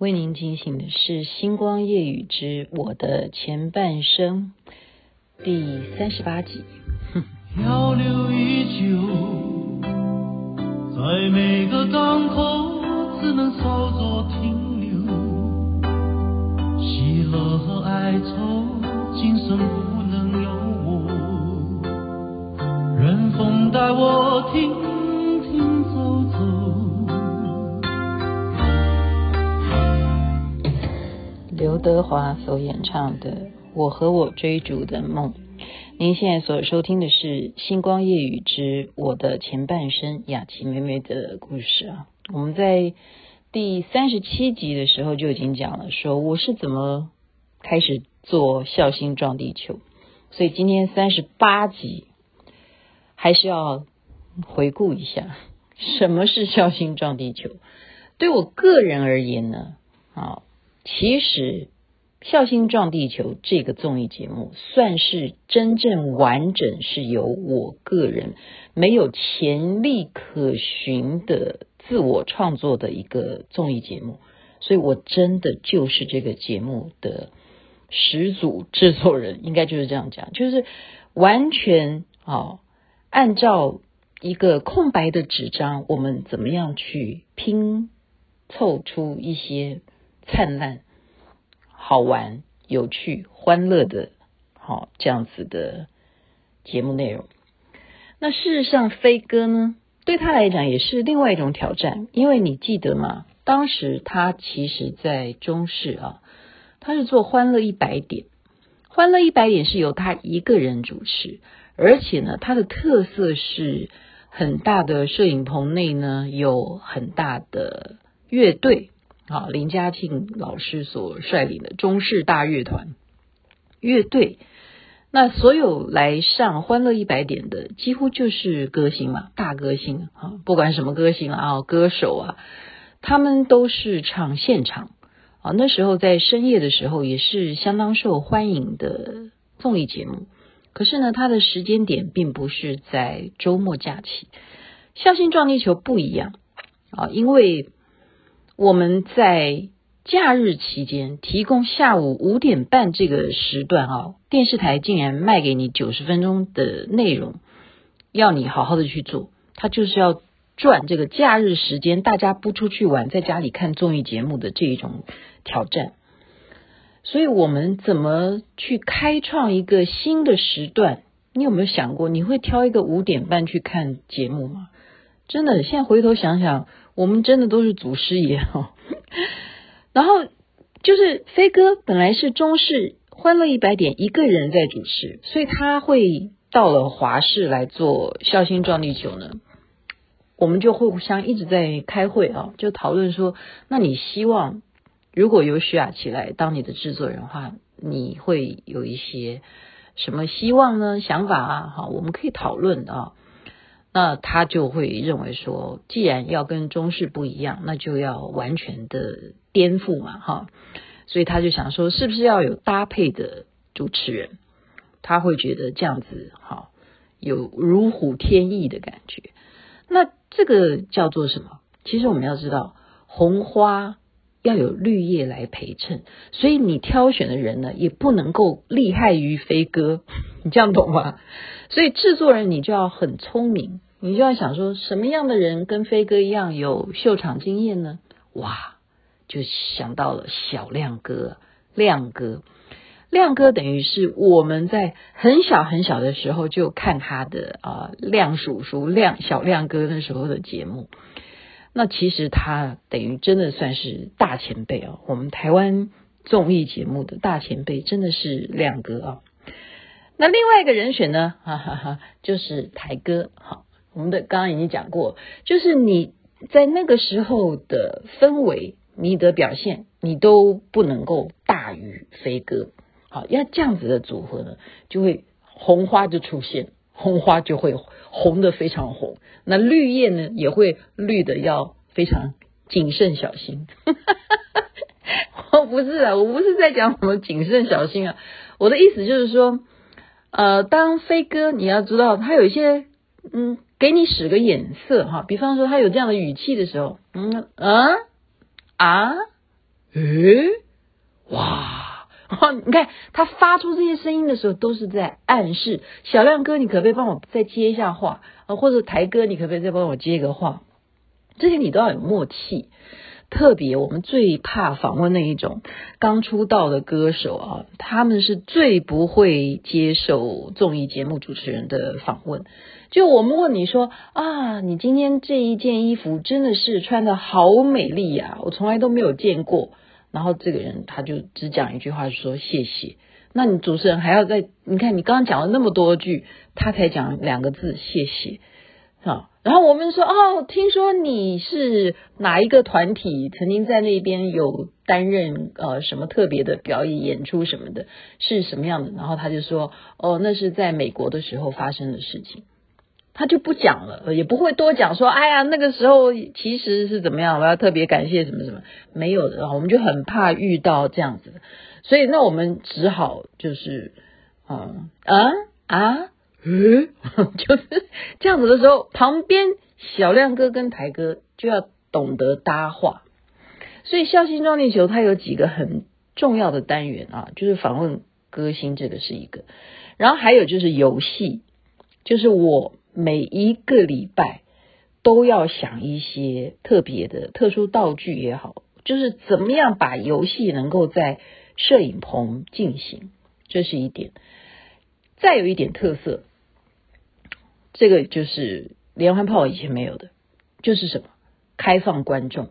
为您进行的是《星光夜雨之我的前半生》第三十八集。漂流依旧，在每个港口只能稍作停留，喜乐和哀愁今生不能有我，任风带我停德华所演唱的《我和我追逐的梦》，您现在所收听的是《星光夜语之我的前半生》雅琪妹妹的故事啊。我们在第三十七集的时候就已经讲了，说我是怎么开始做孝心撞地球，所以今天三十八集还是要回顾一下什么是孝心撞地球。对我个人而言呢，啊。其实，《孝心撞地球》这个综艺节目算是真正完整是由我个人没有前例可循的自我创作的一个综艺节目，所以我真的就是这个节目的始祖制作人，应该就是这样讲，就是完全啊、哦，按照一个空白的纸张，我们怎么样去拼凑出一些。灿烂、好玩、有趣、欢乐的，好这样子的节目内容。那事实上，飞哥呢，对他来讲也是另外一种挑战，因为你记得吗？当时他其实在中视啊，他是做《欢乐一百点》，《欢乐一百点》是由他一个人主持，而且呢，他的特色是很大的摄影棚内呢，有很大的乐队。啊，林嘉庆老师所率领的中视大乐团乐队，那所有来上《欢乐一百点》的，几乎就是歌星嘛，大歌星啊，不管什么歌星啊，歌手啊，他们都是唱现场啊。那时候在深夜的时候，也是相当受欢迎的综艺节目。可是呢，它的时间点并不是在周末假期，《孝心撞地球》不一样啊，因为。我们在假日期间提供下午五点半这个时段啊，电视台竟然卖给你九十分钟的内容，要你好好的去做，他就是要赚这个假日时间，大家不出去玩，在家里看综艺节目的这一种挑战。所以我们怎么去开创一个新的时段？你有没有想过，你会挑一个五点半去看节目吗？真的，现在回头想想。我们真的都是祖师爷哈，然后就是飞哥本来是中视欢乐一百点一个人在主持，所以他会到了华视来做孝心壮丽酒呢，我们就互相一直在开会啊，就讨论说，那你希望如果由徐雅琪来当你的制作人的话，你会有一些什么希望呢？想法啊，好，我们可以讨论啊。那他就会认为说，既然要跟中式不一样，那就要完全的颠覆嘛，哈，所以他就想说，是不是要有搭配的主持人？他会觉得这样子哈，有如虎添翼的感觉。那这个叫做什么？其实我们要知道，红花要有绿叶来陪衬，所以你挑选的人呢，也不能够厉害于飞哥，你这样懂吗？所以制作人你就要很聪明，你就要想说什么样的人跟飞哥一样有秀场经验呢？哇，就想到了小亮哥，亮哥，亮哥等于是我们在很小很小的时候就看他的啊，亮叔叔、亮小亮哥那时候的节目。那其实他等于真的算是大前辈哦，我们台湾综艺节目的大前辈真的是亮哥啊。那另外一个人选呢，哈哈哈，就是台哥。好，我们的刚刚已经讲过，就是你在那个时候的氛围，你的表现，你都不能够大于飞哥。好，要这样子的组合呢，就会红花就出现，红花就会。红的非常红，那绿叶呢也会绿的要非常谨慎小心。我不是啊，我不是在讲什么谨慎小心啊，我的意思就是说，呃，当飞哥你要知道他有一些嗯，给你使个眼色哈，比方说他有这样的语气的时候，嗯啊啊，诶，哇！你看他发出这些声音的时候，都是在暗示小亮哥，你可不可以帮我再接一下话啊？或者台哥，你可不可以再帮我接一个话？这些你都要有默契。特别我们最怕访问那一种刚出道的歌手啊，他们是最不会接受综艺节目主持人的访问。就我们问你说啊，你今天这一件衣服真的是穿的好美丽呀，我从来都没有见过。然后这个人他就只讲一句话，说谢谢。那你主持人还要再，你看你刚刚讲了那么多句，他才讲两个字谢谢啊。然后我们说哦，听说你是哪一个团体曾经在那边有担任呃什么特别的表演演出什么的，是什么样的？然后他就说哦，那是在美国的时候发生的事情。他就不讲了，也不会多讲，说，哎呀，那个时候其实是怎么样，我要特别感谢什么什么，没有的，我们就很怕遇到这样子的，所以那我们只好就是，嗯啊啊，嗯，就是这样子的时候，旁边小亮哥跟台哥就要懂得搭话，所以笑星撞地球它有几个很重要的单元啊，就是访问歌星这个是一个，然后还有就是游戏，就是我。每一个礼拜都要想一些特别的特殊道具也好，就是怎么样把游戏能够在摄影棚进行，这是一点。再有一点特色，这个就是连环炮以前没有的，就是什么开放观众。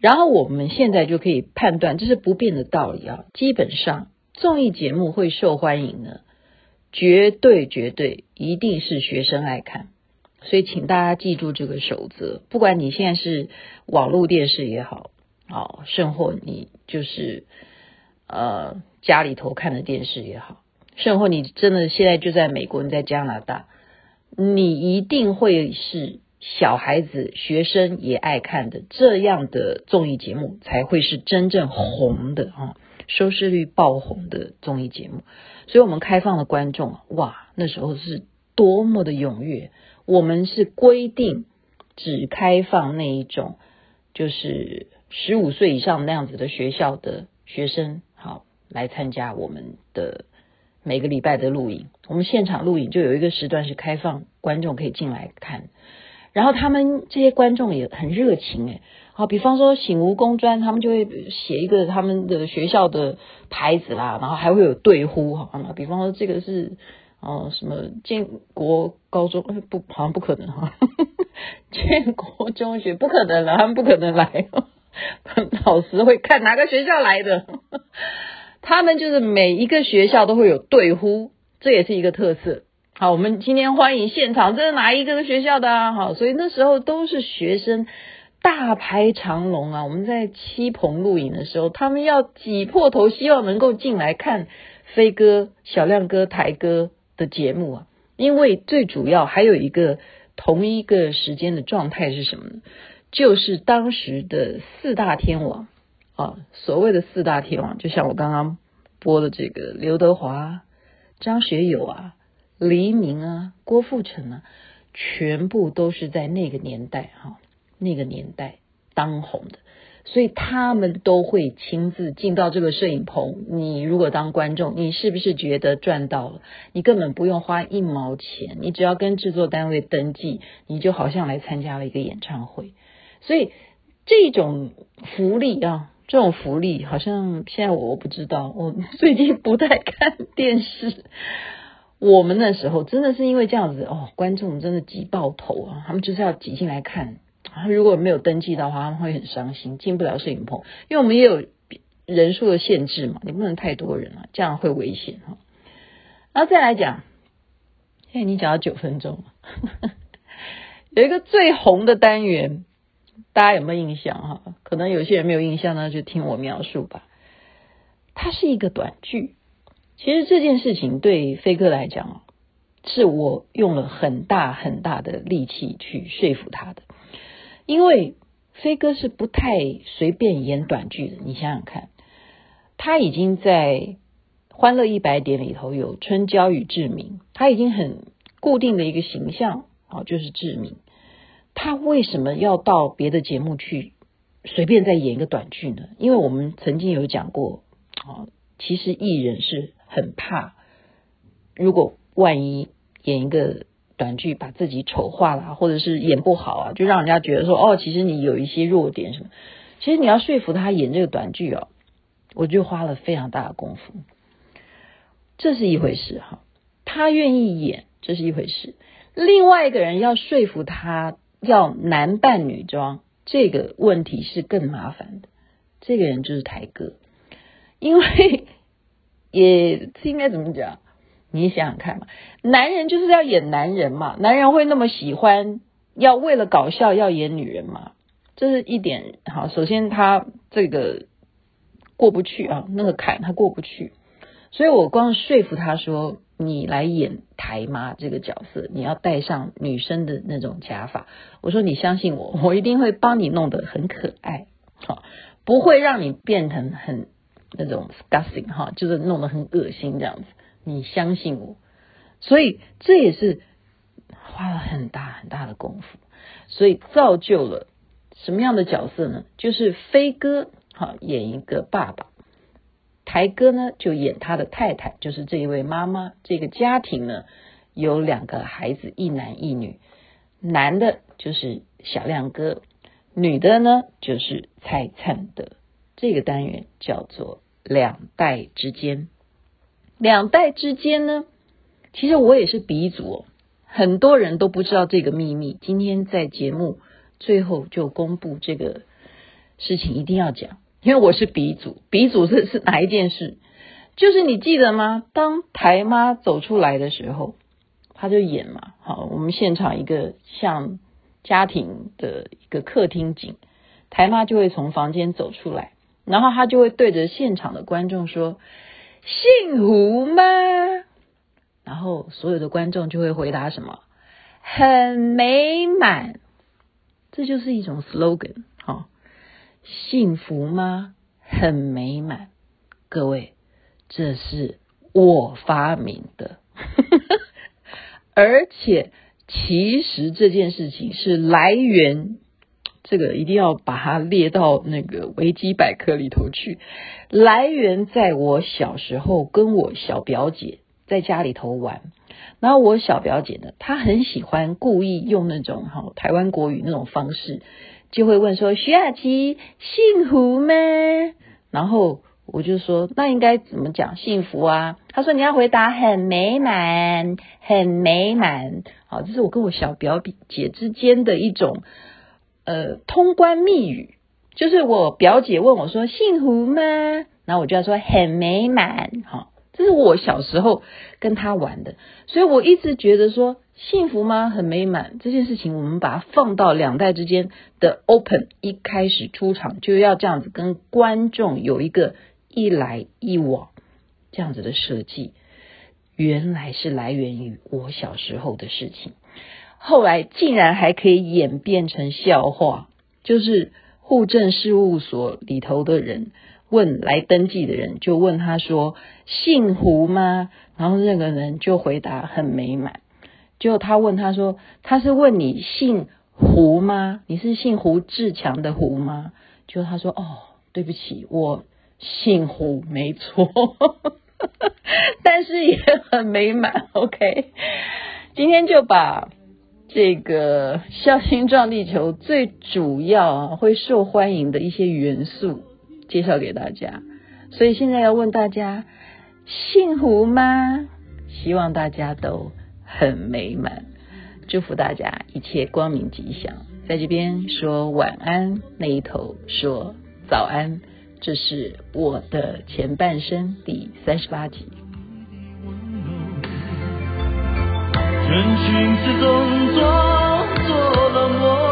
然后我们现在就可以判断，这是不变的道理啊。基本上综艺节目会受欢迎呢。绝对绝对一定是学生爱看，所以请大家记住这个守则。不管你现在是网络电视也好，哦，甚或你就是呃家里头看的电视也好，甚或你真的现在就在美国，你在加拿大，你一定会是小孩子、学生也爱看的这样的综艺节目，才会是真正红的啊。收视率爆红的综艺节目，所以我们开放的观众，哇，那时候是多么的踊跃。我们是规定只开放那一种，就是十五岁以上那样子的学校的学生，好来参加我们的每个礼拜的录影。我们现场录影就有一个时段是开放观众可以进来看，然后他们这些观众也很热情诶好，比方说醒吾工专，他们就会写一个他们的学校的牌子啦，然后还会有对呼哈。比方说这个是哦什么建国高中，不好像不可能哈，建国中学不可能了，他们不可能来。老师会看哪个学校来的，他们就是每一个学校都会有对呼，这也是一个特色。好，我们今天欢迎现场，这是哪一个学校的啊？好，所以那时候都是学生。大排长龙啊！我们在七棚录影的时候，他们要挤破头，希望能够进来看飞哥、小亮哥、台哥的节目啊！因为最主要还有一个同一个时间的状态是什么呢？就是当时的四大天王啊，所谓的四大天王，就像我刚刚播的这个刘德华、张学友啊、黎明啊、郭富城啊，全部都是在那个年代哈。那个年代当红的，所以他们都会亲自进到这个摄影棚。你如果当观众，你是不是觉得赚到了？你根本不用花一毛钱，你只要跟制作单位登记，你就好像来参加了一个演唱会。所以这种福利啊，这种福利好像现在我不知道，我最近不太看电视。我们那时候真的是因为这样子哦，观众真的挤爆头啊，他们就是要挤进来看。如果没有登记的话，他们会很伤心，进不了摄影棚，因为我们也有人数的限制嘛，你不能太多人了，这样会危险哈。然后再来讲，现在你讲到九分钟，有一个最红的单元，大家有没有印象哈？可能有些人没有印象呢，就听我描述吧。它是一个短剧，其实这件事情对飞哥来讲，是我用了很大很大的力气去说服他的。因为飞哥是不太随便演短剧的，你想想看，他已经在《欢乐一百点》里头有春娇与志明，他已经很固定的一个形象啊，就是志明。他为什么要到别的节目去随便再演一个短剧呢？因为我们曾经有讲过，哦，其实艺人是很怕，如果万一演一个短剧把自己丑化了，或者是演不好啊，就让人家觉得说，哦，其实你有一些弱点什么。其实你要说服他演这个短剧哦，我就花了非常大的功夫。这是一回事哈，他愿意演，这是一回事。另外一个人要说服他要男扮女装，这个问题是更麻烦的。这个人就是台哥，因为也应该怎么讲？你想想看嘛，男人就是要演男人嘛，男人会那么喜欢要为了搞笑要演女人嘛？这是一点好。首先他这个过不去啊，那个坎他过不去。所以我光说服他说，你来演台妈这个角色，你要戴上女生的那种假发。我说你相信我，我一定会帮你弄得很可爱，好，不会让你变成很那种 disgusting 哈，就是弄得很恶心这样子。你相信我，所以这也是花了很大很大的功夫，所以造就了什么样的角色呢？就是飞哥哈演一个爸爸。台哥呢，就演他的太太，就是这一位妈妈。这个家庭呢，有两个孩子，一男一女。男的就是小亮哥，女的呢就是蔡灿得。这个单元叫做两代之间。两代之间呢，其实我也是鼻祖哦，很多人都不知道这个秘密。今天在节目最后就公布这个事情，一定要讲。因为我是鼻祖，鼻祖是是哪一件事？就是你记得吗？当台妈走出来的时候，他就演嘛。好，我们现场一个像家庭的一个客厅景，台妈就会从房间走出来，然后他就会对着现场的观众说：“幸福吗？”然后所有的观众就会回答什么：“很美满。”这就是一种 slogan。幸福吗？很美满。各位，这是我发明的，而且其实这件事情是来源，这个一定要把它列到那个维基百科里头去。来源在我小时候跟我小表姐在家里头玩，然后我小表姐呢，她很喜欢故意用那种哈台湾国语那种方式。就会问说：“徐雅琪幸福吗？”然后我就说：“那应该怎么讲幸福啊？”他说：“你要回答很美满，很美满。”好，这是我跟我小表姐之间的一种呃通关密语，就是我表姐问我说：“幸福吗？”然后我就要说：“很美满。”好。这是我小时候跟他玩的，所以我一直觉得说幸福吗？很美满这件事情，我们把它放到两代之间的 open，一开始出场就要这样子跟观众有一个一来一往这样子的设计，原来是来源于我小时候的事情，后来竟然还可以演变成笑话，就是户政事务所里头的人。问来登记的人，就问他说：“姓胡吗？”然后那个人就回答：“很美满。”就他问他说：“他是问你姓胡吗？你是姓胡志强的胡吗？”就他说：“哦，对不起，我姓胡，没错，但是也很美满。”OK，今天就把这个《孝心撞地球》最主要会受欢迎的一些元素。介绍给大家，所以现在要问大家幸福吗？希望大家都很美满，祝福大家一切光明吉祥。在这边说晚安，那一头说早安，这是我的前半生第三十八集。人群之中 uzak dolamam